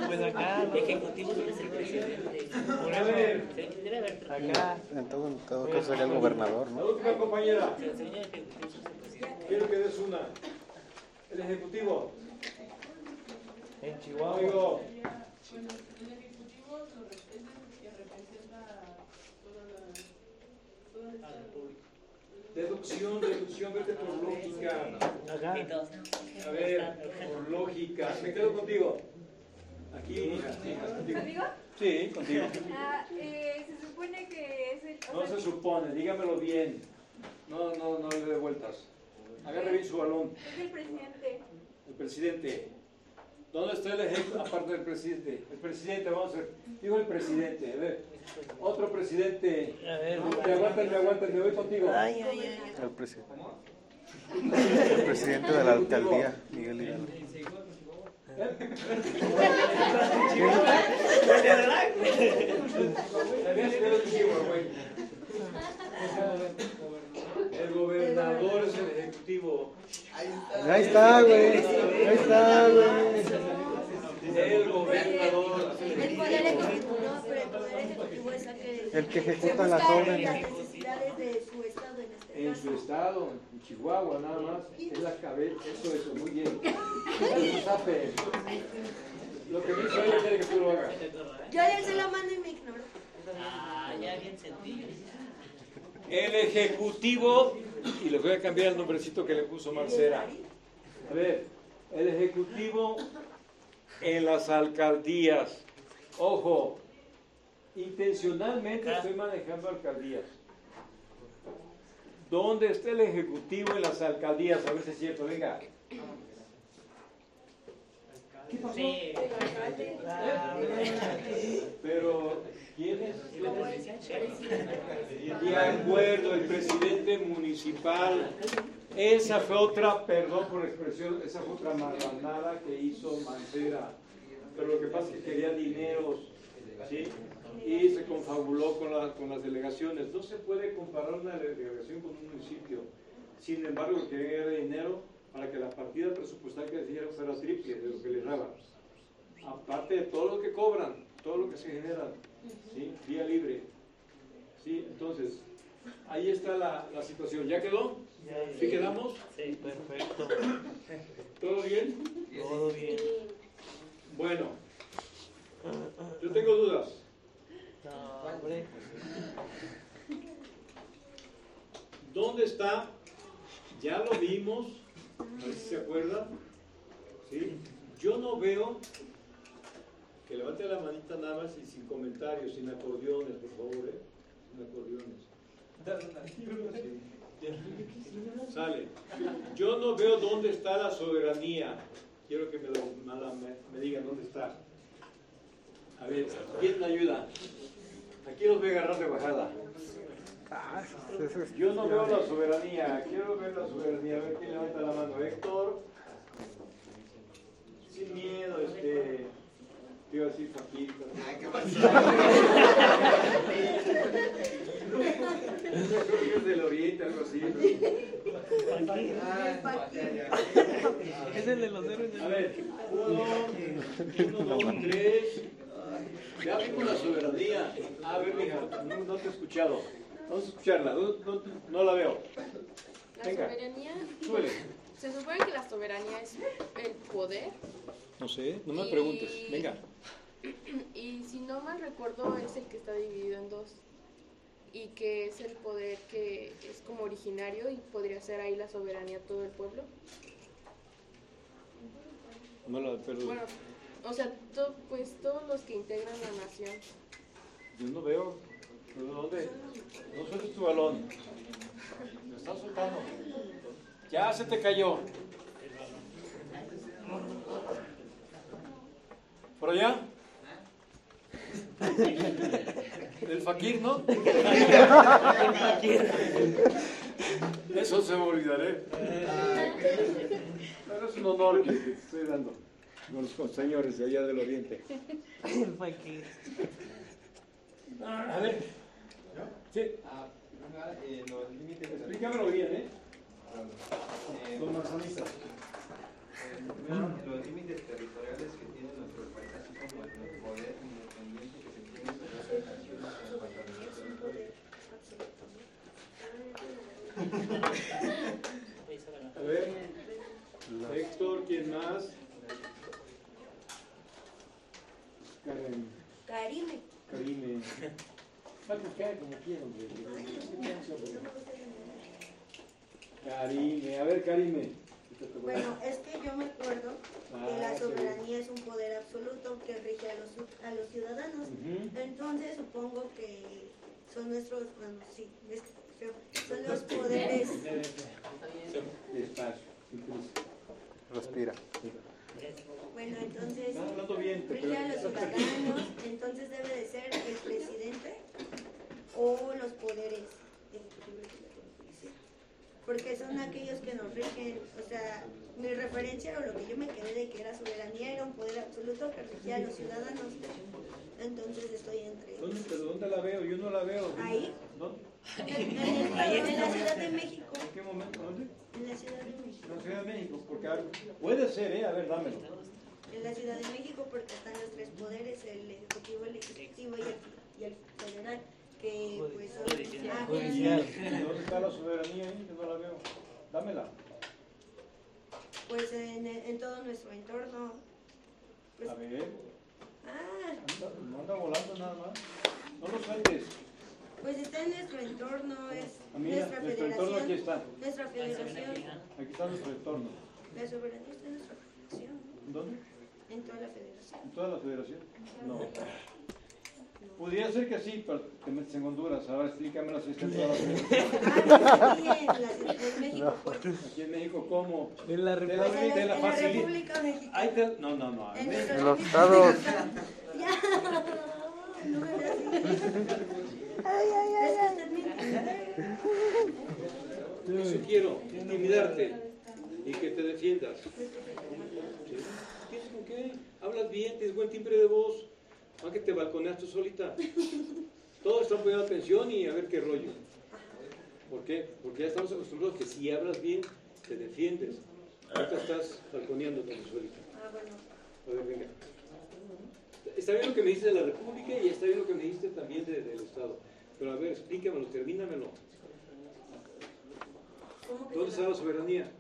Pues acá, ejecutivo no es el presidente. Por eso, debe haber acá. En todo, en todo caso sería el gobernador, La ¿no? última compañera. El el. Quiero que des una. El ejecutivo. En Chihuahua. Oigo. Bueno, el ejecutivo lo re- es el que representa toda la, toda esta Deducción, deducción, vete por lógica. Acá. A ver, por lógica. Me quedo contigo. Aquí, contigo. Sí, contigo. Ah, eh, se supone que es el... No sea, se supone, dígamelo bien. No, no, no le dé vueltas. Agarre bien su balón. Es el presidente. El presidente. ¿Dónde está el ejemplo aparte del presidente? El presidente, vamos a ver. Digo el presidente, a ver. Otro presidente. Me aguantan, me aguantan, me voy contigo. Ay, ay, ay. El, presidente el presidente de la alcaldía, Miguel Hidalgo. El gobernador es el ejecutivo. Ahí está, güey. Ahí está, güey. El gobernador. El poder ejecutivo, no, pero el poder ejecutivo es el que, ejecuta las órdenes. las necesidades de su estado en este En su estado, en Chihuahua nada más, es la cabeza, eso, eso, muy bien. Lo que me hizo ella quiere que tú lo hagas. Yo a él se lo mando y me ignoró. Ah, ya bien sentido. El ejecutivo, y les voy a cambiar el nombrecito que le puso Marcela. A ver, el ejecutivo en las alcaldías. Ojo, intencionalmente estoy manejando alcaldías. ¿Dónde está el ejecutivo en las alcaldías? A ver si es cierto, venga. ¿Qué pasó? Pero, ¿quién es? De acuerdo, el presidente municipal. Esa fue otra, perdón por la expresión, esa fue otra marranada que hizo Mancera. Pero lo que pasa es que quería dineros, ¿sí? Y se confabuló con, la- con las delegaciones. No se puede comparar una delegación con un municipio. Sin embargo, lo que era dinero para que la partida presupuestal que decía fuera triple de lo que le daban. Aparte de todo lo que cobran, todo lo que se genera, ¿sí? Vía libre. ¿Sí? Entonces, ahí está la, la situación. ¿Ya quedó? ¿Sí quedamos? Sí, perfecto. ¿Todo bien? Todo bien. Bueno, yo tengo dudas. ¿Dónde está? Ya lo vimos, a ver si se acuerdan. ¿Sí? Yo no veo, que levante la manita nada más y sin comentarios, sin acordeones, por favor, ¿eh? Sin acordeones. Sale. Yo no veo dónde está la soberanía. Quiero que me, lo, me digan dónde está. A ver, ¿quién me ayuda? Aquí los voy a agarrar de bajada. Yo no veo la soberanía. Quiero ver la soberanía. A ver quién levanta la mano. Héctor. Sin miedo, este. Te iba a decir Fakir. ¿Qué Creo que es del oriente, algo así. Es el de los héroes. A ver, uno, uno, dos, tres. Ya vimos la soberanía. A ver, mija, no, no te he escuchado. Vamos a escucharla, no, no, no la veo. La Venga, soberanía. súbele. Se supone que la soberanía es el poder. No sé, no me Y- preguntes. Venga. Y si no mal recuerdo, es el que está dividido en dos. Y que es el poder que es como originario y podría ser ahí la soberanía todo el pueblo. No la, pero Bueno, o sea, to- pues todos los que integran la nación. yo no veo. ¿Pero ¿Dónde? No sueltes tu balón. Te estás soltando. Ya se te cayó. ¿Por allá? El fakir, ¿no? Eso se me olvidaré. Pero es un honor que estoy dando con los señores de allá del oriente. El fakir. A ver. Sí. Ah, eh, los límites Explícamelo bien, ¿eh? Eh, Los manzanistas. eh, primero, los límites territoriales que tiene nuestro país, así como el poder independiente que se tiene sobre otras naciones en cuanto a nuestro territorio. A ver. Héctor, ¿quién más? Karen. Karime. Karime. Va a buscar como quiera, hombre. Karime. A ver, Karime. Bueno, es que yo me acuerdo que Ah, la sí. soberanía es un poder absoluto que rige a los, a los ciudadanos. Entonces supongo que son nuestros, bueno, sí, es son los poderes. Despacio. Respira. Bueno, entonces rige a los ciudadanos, entonces debe de ser el presidente o los poderes ejecutivos. Porque son aquellos que nos rigen, o sea, mi referencia o lo que yo me quedé de que era soberanía era un poder absoluto que regía a los ciudadanos. Entonces estoy entre ¿Dónde, pero ¿Dónde la veo? Yo no la veo. Ahí. ¿Dónde? en, en la Ciudad de México. ¿En qué momento? ¿Dónde? En la Ciudad de México. En la Ciudad de México. Porque puede ser, ¿eh? A ver, dámelo. En la Ciudad de México porque están los tres poderes, el ejecutivo, el legislativo y el, y el federal, que pues son ah, ¿Dónde está la soberanía ahí? No la veo. Dámela. pues en, en todo nuestro entorno. Pues, A ver. ah, Anda, no anda volando nada más. No lo sueltes. pues está en nuestro entorno, es Ah, mira, nuestra nuestro federación. entorno aquí está. Nuestra federación. Aquí está nuestro entorno. La soberanía está en nuestra federación, ¿Dónde? en toda la federación. ¿En toda la federación? No. Pudiera ser que sí, pero te metes en Honduras. Ahora explícamelo si está en toda la federación. Aquí en, la, en México, pues. Aquí en México, ¿cómo? En la Te Pues la, en la. República Mexicana. Te- No, no, no. En los República estados. Ya. No me veas así. Ay, ay, ay. Quiero, intimidarte y que te defiendas. ¿Tienes con qué? Hablas bien, tienes buen timbre de voz. Aunque te balconeas tú solita. Todos están poniendo atención y a ver qué rollo. ¿Por qué? Porque ya estamos acostumbrados que si hablas bien, te defiendes. Ahorita estás balconeándote tú solita. Ah, bueno. A ver, venga. Está bien lo que me dices de la República y está bien lo que me dijiste también de- del Estado. Pero a ver, explícamelo, termínamelo. ¿Cómo que ¿Dónde está la soberanía?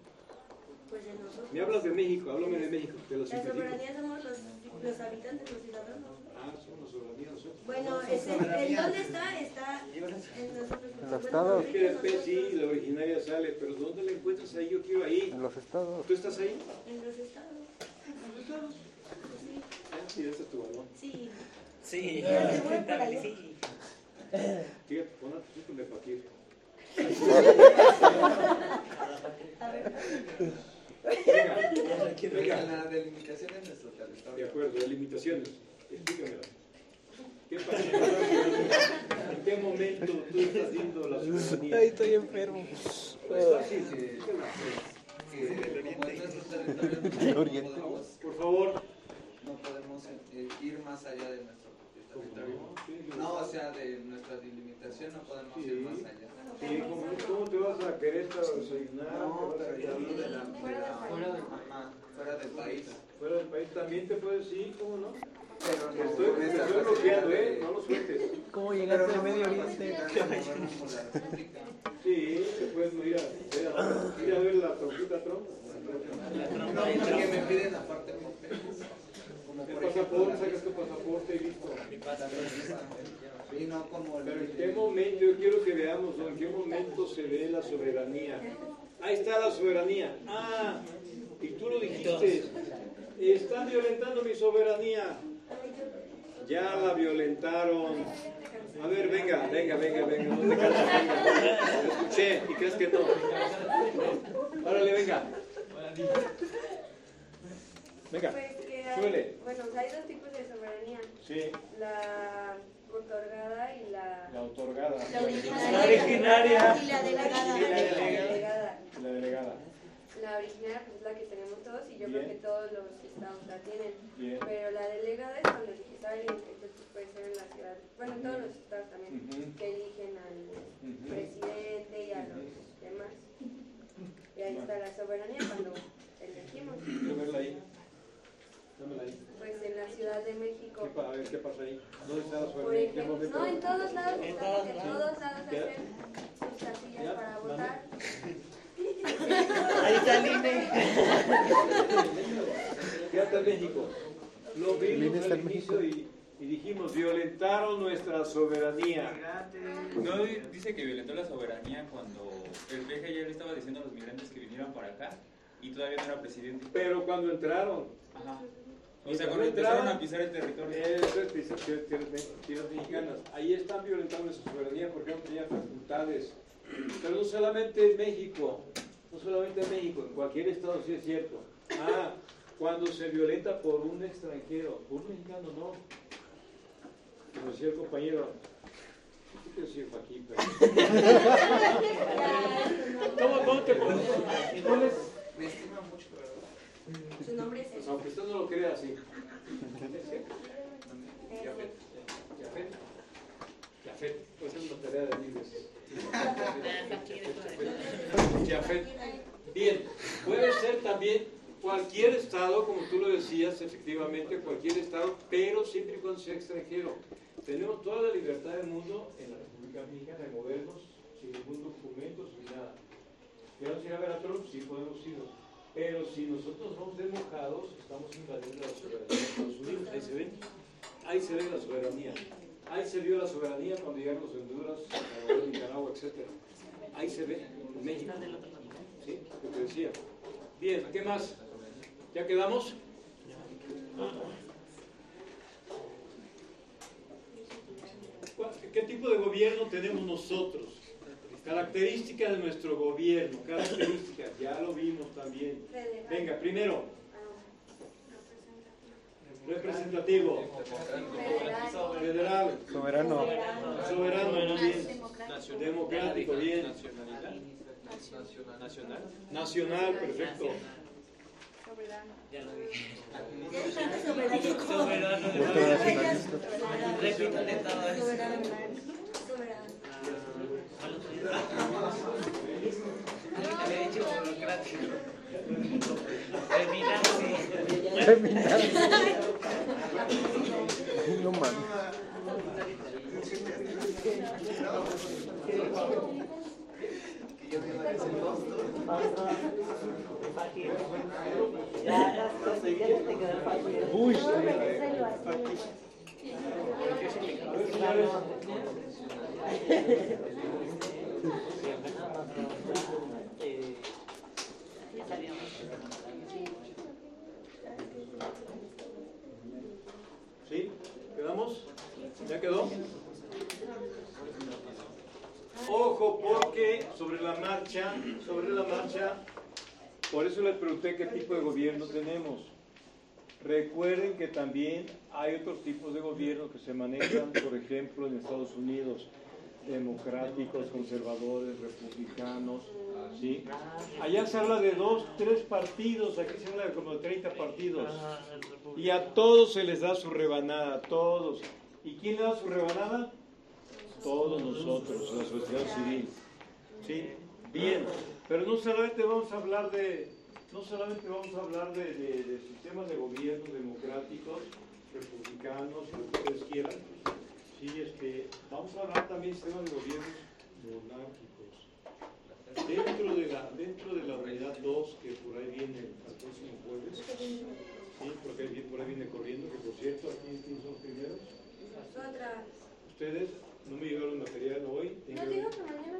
Pues de nosotros. Me hablas de México, háblame de México, te lo La soberanía somos los, los habitantes, los ciudadanos. Soberanía nosotros. Bueno, es en, ¿en dónde está? Está en nosotros. En los estados. Es que después sí, la originaria sale, pero ¿dónde la encuentras ahí? Yo quiero ahí. En los estados. ¿Tú estás ahí? En los estados. ¿En los estados? Sí. Ah, sí, ese es tu balón. Sí. Sí, sí. Fíjate, pon a tu hijo de paquete. A ver. Venga, venga. La delimitación de nuestro De territorio. acuerdo, delimitaciones. Explícamela. ¿En qué momento tú estás viendo la soberanía? Ay, estoy enfermo. Pues fácil, Que, que oriente. Por favor. no podemos eh, ir más allá de nuestro territorio. No, o sea, de nuestra delimitación no podemos ir más allá. Sí, ¿cómo, cómo te vas a Querétaro desayunar? No, ¿Te vas a pero Fuera del país. ajá, fuera del país. fuera del país? También te puedes ir, ¿cómo no? Pero Te no, estoy, bloqueando, ¿eh? No lo sueltes. ¿Cómo llegaste no al Medio la Oriente? facilidad de movernos por la República. Sí, te puedes ir a, ir ver la trompita Trump. No, porque me piden la parte El por pasaporte, sacas tu pasaporte y listo. la- y no como Pero en qué momento, yo quiero que veamos, ¿no? ¿en qué momento se ve la soberanía? Ahí está la soberanía. Ah, y tú lo dijiste. Están violentando mi soberanía. Ya la violentaron. A ver, venga, venga, venga, venga. No te canses, venga. Te escuché y crees que no. Órale, venga. Venga, Pues que hay, bueno, hay dos tipos de soberanía, Sí, la otorgada y la, la otorgada. La originaria. La originaria. Y la delegada. y la delegada. La delegada. La originaria pues, es la que tenemos todos y yo Bien. creo que todos los estados la tienen. Bien. Pero la delegada es cuando está alguien que pues, puede ser en la ciudad, bueno, en todos los estados también, que eligen al presidente y a los demás. Y ahí está la soberanía cuando elegimos. Quiero verla ahí. Dámela ahí. Pues en la Ciudad de México. ¿Qué pa- a ver, ¿qué pasa ahí? ¿Dónde está la Por soberanía? ¿En ejemplo, no, en todos lados En está, porque lados. todos lados hacen sus casillas para dame. votar. Ahí está el INE. Fíjate en México. Lo vimos está al inicio y, y dijimos, violentaron nuestra soberanía. No, di- dice que violentó la soberanía cuando el PG ya le estaba diciendo a los migrantes que vinieran para acá y todavía no era presidente. Pero cuando entraron, Ajá. O sea, Cuando entraron, a pisar el territorio. eso es tierras- mexicanas. Ahí están violentando nuestra soberanía porque no tenían facultades. Pero no solamente en México, no solamente en México, en cualquier estado sí es cierto. Ah, cuando se violenta por un extranjero, por un mexicano no. Como decía el compañero, ¿qué quiero decir aquí? ¿Cómo, cómo te pones? Me estima mucho, ¿verdad? Su nombre es eso. Aunque usted no lo crea así. Yafet. Yafet. Yafet. Pues es una tarea de libros. Bien, puede ser también cualquier estado, como tú lo decías, efectivamente, cualquier estado, pero siempre y cuando sea extranjero. Tenemos toda la libertad del mundo en la República Mexicana de movernos sin ningún documento, sin nada. ¿Queremos ir a ver a Trump? Sí, podemos ir. Pero si nosotros vamos de mojados, estamos invadiendo la soberanía de Estados Unidos. Ahí se ven. Ahí se ve la soberanía. Ahí se vio la soberanía cuando llegaron los Honduras, Salvador, Nicaragua, etc. Ahí se ve México. ¿Sí? Lo que decía. Bien, ¿qué más? ¿Ya quedamos? ¿Cuál- ¿Qué tipo de gobierno tenemos nosotros? Características de nuestro gobierno, características, ya lo vimos también. Venga, primero, representativo, federal, Soberano. soberano, muy bien. Nacional. democrático, bien, Nacionalidad. Nacional. nacional, perfecto. Ya lo dije. Soberano. No mames te quedaron fáciles. Uy. señores. ¿Sí? ¿Quedamos? ¿Ya quedó? Ojo, porque sobre la marcha, sobre la marcha, por eso les pregunté qué tipo de gobierno tenemos. Recuerden que también hay otros tipos de gobierno que se manejan, por ejemplo, en Estados Unidos, democráticos, conservadores, republicanos, ¿sí? Allá se habla de dos, tres partidos, aquí se habla de como de 30 partidos. Y a todos se les da su rebanada, a todos. ¿Y quién le da su rebanada? Todos nosotros, la sociedad civil. ¿Sí? Bien, pero no solamente vamos a hablar de, no solamente vamos a hablar de- de sistemas de gobierno democráticos, republicanos, lo que ustedes quieran. Sí, este, vamos a hablar también sistemas de gobiernos monárquicos. Dentro de la, dentro de la unidad 2, que por ahí viene el próximo jueves, sí, porque por ahí viene corriendo, que por cierto, aquí ¿quiénes son los primeros. Nosotras. Ustedes no me llegaron material hoy. ¿No dijo que mañana?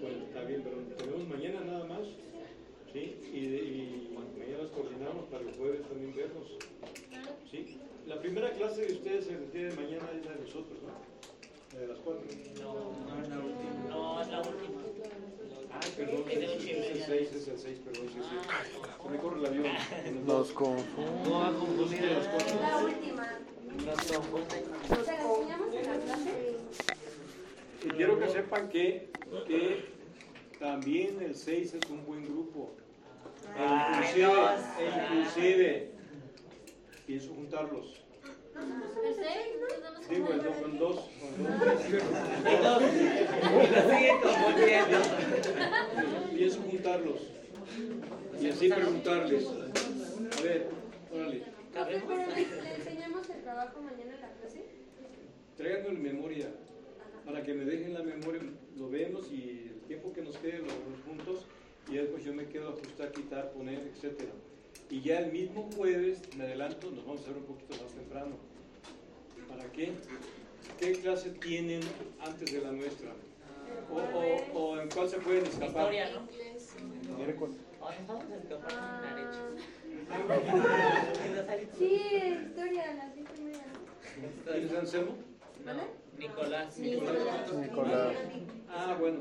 Bueno, está bien, pero tenemos mañana nada más. ¿Sí? Y, de- y mañana nos coordinamos para el jueves también vernos. ¿Sí? La primera clase de ustedes se refiere mañana es la de nosotros, ¿no? La de las cuatro. No, no es la última. No, es la última. Ay, perdón, Es de el media. 6, es el 6, perdón, sí, sí. Se me corre el avión. Nos confunde. No va a confundir las cuatro. La última. Nos confunde. ¿Se la enseñamos en la clase? Y quiero que sepan que, que también el 6 es un buen grupo. E inclusive, e inclusive, pienso juntarlos. Como pues, el dos. Con dos. Pienso juntarlos. Y así preguntarles. A ver, órale, le, enseñamos el trabajo mañana en la clase. tráiganme en memoria. Para que me dejen la memoria, lo vemos y el tiempo que nos quede lo vemos juntos. Y después yo me quedo a ajustar, quitar, poner, etcétera. Y ya el mismo jueves, me adelanto, nos vamos a hacer un poquito más temprano. ¿Para qué? ¿Qué clase tienen antes de la nuestra? O, o- o en cuál se pueden escapar? Historia, ¿no? Miércoles. Ahora vamos a escapar Ah. derecho. Sí, historia a las cinco y media. ¿no? ¿Quién es Anselmo? ¿Vale? Nicolás. Nicolás. Nicolás. Ah, bueno.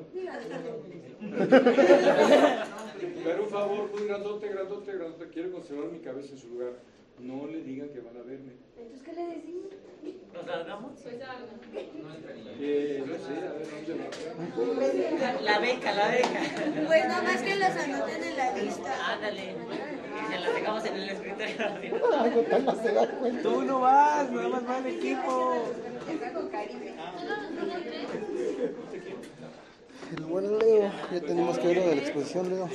Pero un favor, muy grandote, grandote, grandote. Quiero conservar mi cabeza en su lugar. No le digan que van a verme. Entonces, ¿qué le decimos? ¿Nos largamos? Pues. Eh, no sé, a ver, ¿dónde va? La beca, la beca. Pues nada más que los anoten en la lista. Ándale. Y se la dejamos en el escritorio. Tú no vas, nada más va el equipo. Está con cariño. El buen Leo, ya tenemos que ver lo de la exposición, Leo.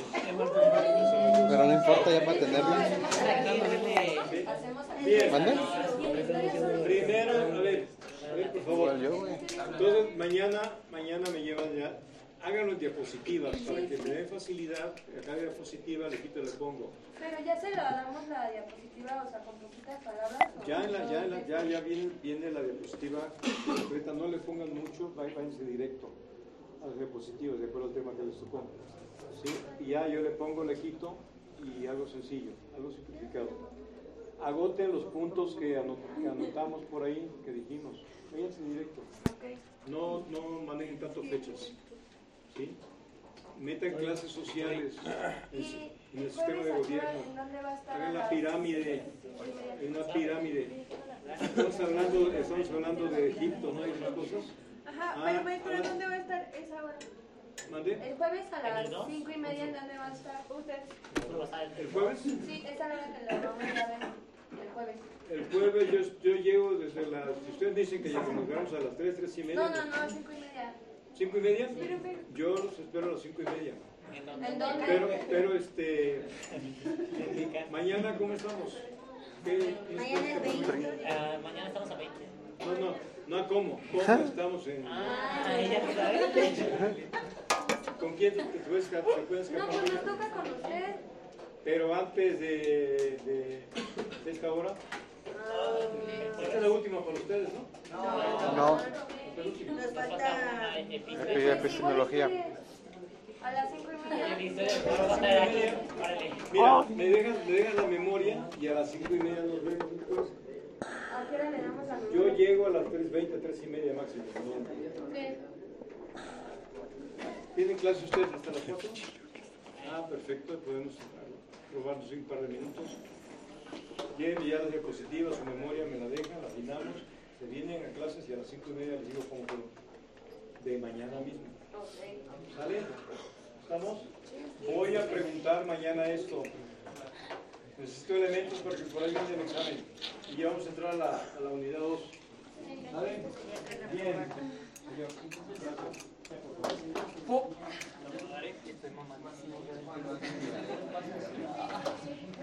Pero no importa, ya para tenerla. Bien. ¿Mande? Primero, a ver, a ver, por favor. Entonces, mañana, mañana me llevan ya. Háganlo en diapositivas para que me den facilidad. Acá diapositiva, le quito y le pongo. Pero ya se lo damos la diapositiva, o sea, con poquitas palabras. ¿o Ya, en la, ya, en la- ya, ya viene, viene la diapositiva completa. No le pongan mucho, vá- váyanse directo a las diapositivas, de acuerdo al tema que les tocó. ¿Sí? Y ya yo le pongo, le quito y algo sencillo, algo simplificado. Agoten los puntos que, ano- que anotamos por ahí, que dijimos. Váyanse directo. No, no manejen tanto fechas. ¿Sí? Metan clases sociales en, el sistema de gobierno. Hagan la pirámide. una pirámide. Estamos hablando, estamos hablando de Egipto, ¿no? Hay unas cosas. Ajá, Ah, pero maestro, ah. ¿dónde va a estar esa hora? ¿Mandé? El jueves a ¿En las dos? cinco y media, ¿en dónde va a estar usted? ¿El jueves? Sí, esa hora que la vamos a ver. El jueves. El jueves yo, yo llego desde las... Si ustedes dicen que ya nos vemos a las 3, 3 y media. No, no, no, cinco y media. ¿Cinco y media? Pero- Yo los espero a las cinco y media. ¿En dónde? Pero, pero este... Mañana, ¿cómo estamos? ¿Qué- Mañana es 20. Ah, mañana estamos a 20. No, no, no a cómo. ¿Cómo estamos en...? Ah, ella no sabe. ¿Con quién te, te puedes, esca- te puedes No, escapar? pues nos toca con usted. Pero antes de, de, de esta hora. Esta es la última para ustedes, ¿no? No. Nos falta... Epi- Epistemología. A las 5 y media. Mira, me dejan, me dejan la memoria y a las 5 y media nos vemos después. ¿A qué hora le damos la Yo llego a las 3.20, 3 y media máximo. ¿Tienen clase ustedes hasta las 4? Ah, perfecto, podemos probarnos un par de minutos. Lleven ya las diapositivas, su memoria, me la dejan, la afinamos, se vienen a clases y a las 5 y media les digo cómo fue de mañana mismo. ¿Sale? ¿Estamos? Voy a preguntar mañana esto. Necesito elementos porque por ahí viene el examen. Y ya vamos a entrar a la, a la unidad 2. ¿Sale? Bien.